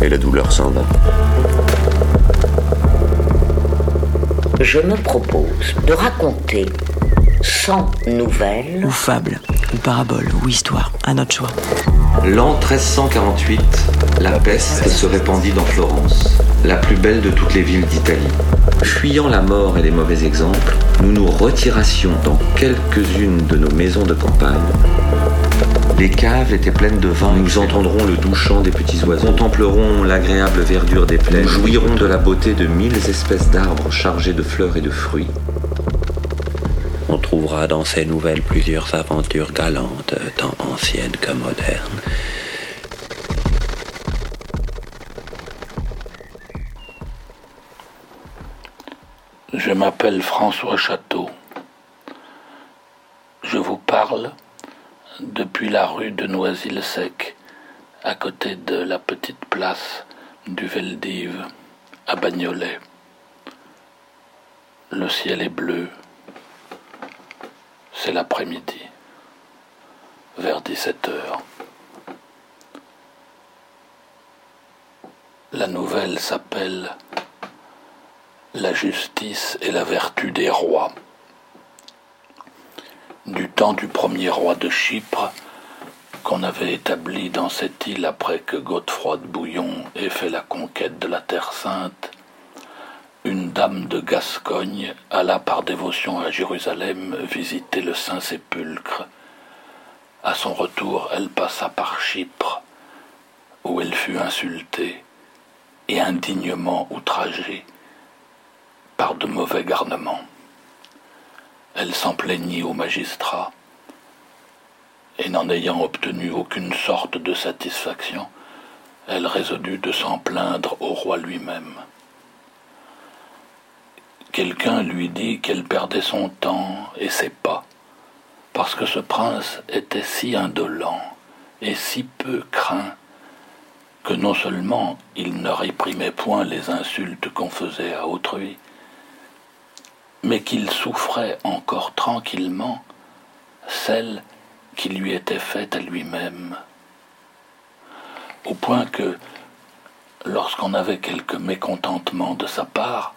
et la douleur s'en va. Je me propose de raconter 100 nouvelles ou fable, ou parabole, ou histoire, à notre choix. L'an 1348, la peste se répandit dans Florence, la plus belle de toutes les villes d'Italie. Fuyant la mort et les mauvais exemples, nous nous retirassions dans quelques-unes de nos maisons de campagne. Les caves étaient pleines de vin. Nous entendrons le doux chant des petits oiseaux, contemplerons l'agréable verdure des plaines, nous jouirons de la beauté de mille espèces d'arbres chargés de fleurs et de fruits. On trouvera dans ces nouvelles plusieurs aventures galantes, tant anciennes que modernes. Je m'appelle François Château. Je vous parle depuis la rue de Noisy-le-Sec, à côté de la petite place du Veldive, à Bagnolet. Le ciel est bleu. C'est l'après-midi, vers 17 heures. La nouvelle s'appelle La justice et la vertu des rois. Du temps du premier roi de Chypre, qu'on avait établi dans cette île après que Godefroy de Bouillon ait fait la conquête de la Terre Sainte, une dame de Gascogne alla par dévotion à Jérusalem visiter le Saint-Sépulcre. À son retour, elle passa par Chypre, où elle fut insultée et indignement outragée par de mauvais garnements. Elle s'en plaignit au magistrat, n'en ayant obtenu aucune sorte de satisfaction, elle résolut de s'en plaindre au roi lui-même. Quelqu'un lui dit qu'elle perdait son temps et ses pas, parce que ce prince était si indolent et si peu craint que non seulement il ne réprimait point les insultes qu'on faisait à autrui, mais qu'il souffrait encore tranquillement celles lui étaient faites à lui-même, au point que, lorsqu'on avait quelque mécontentement de sa part,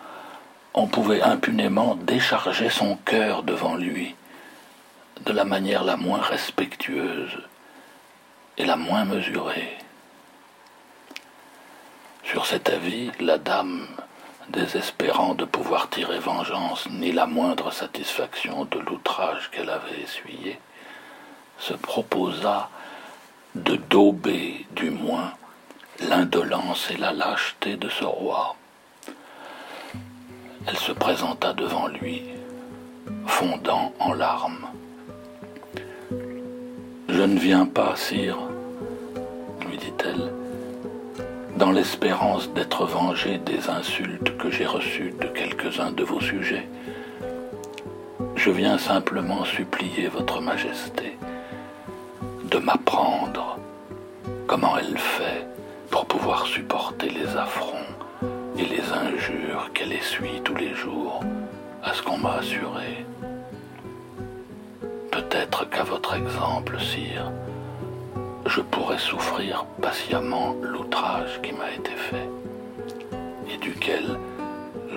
on pouvait impunément décharger son cœur devant lui, de la manière la moins respectueuse et la moins mesurée. Sur cet avis, la dame, désespérant de pouvoir tirer vengeance ni la moindre satisfaction de l'outrage qu'elle avait essuyé, se proposa de dauber du moins l'indolence et la lâcheté de ce roi. Elle se présenta devant lui, fondant en larmes. Je ne viens pas, sire, lui dit-elle, dans l'espérance d'être vengée des insultes que j'ai reçues de quelques-uns de vos sujets. Je viens simplement supplier votre majesté de m'apprendre comment elle fait pour pouvoir supporter les affronts et les injures qu'elle essuie tous les jours à ce qu'on m'a assuré. Peut-être qu'à votre exemple, sire, je pourrais souffrir patiemment l'outrage qui m'a été fait, et duquel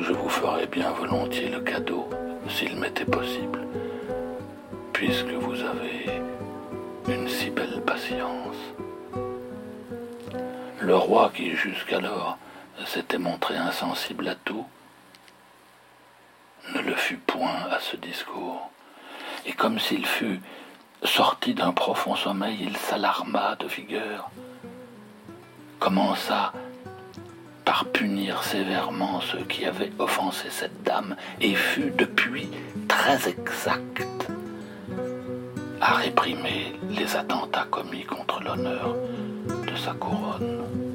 je vous ferais bien volontiers le cadeau, s'il m'était possible, puisque vous avez une si belle patience. Le roi qui jusqu'alors s'était montré insensible à tout, ne le fut point à ce discours, et comme s'il fût sorti d'un profond sommeil, il s'alarma de vigueur, commença par punir sévèrement ceux qui avaient offensé cette dame, et fut depuis très exact à réprimer les attentats commis contre l'honneur de sa couronne.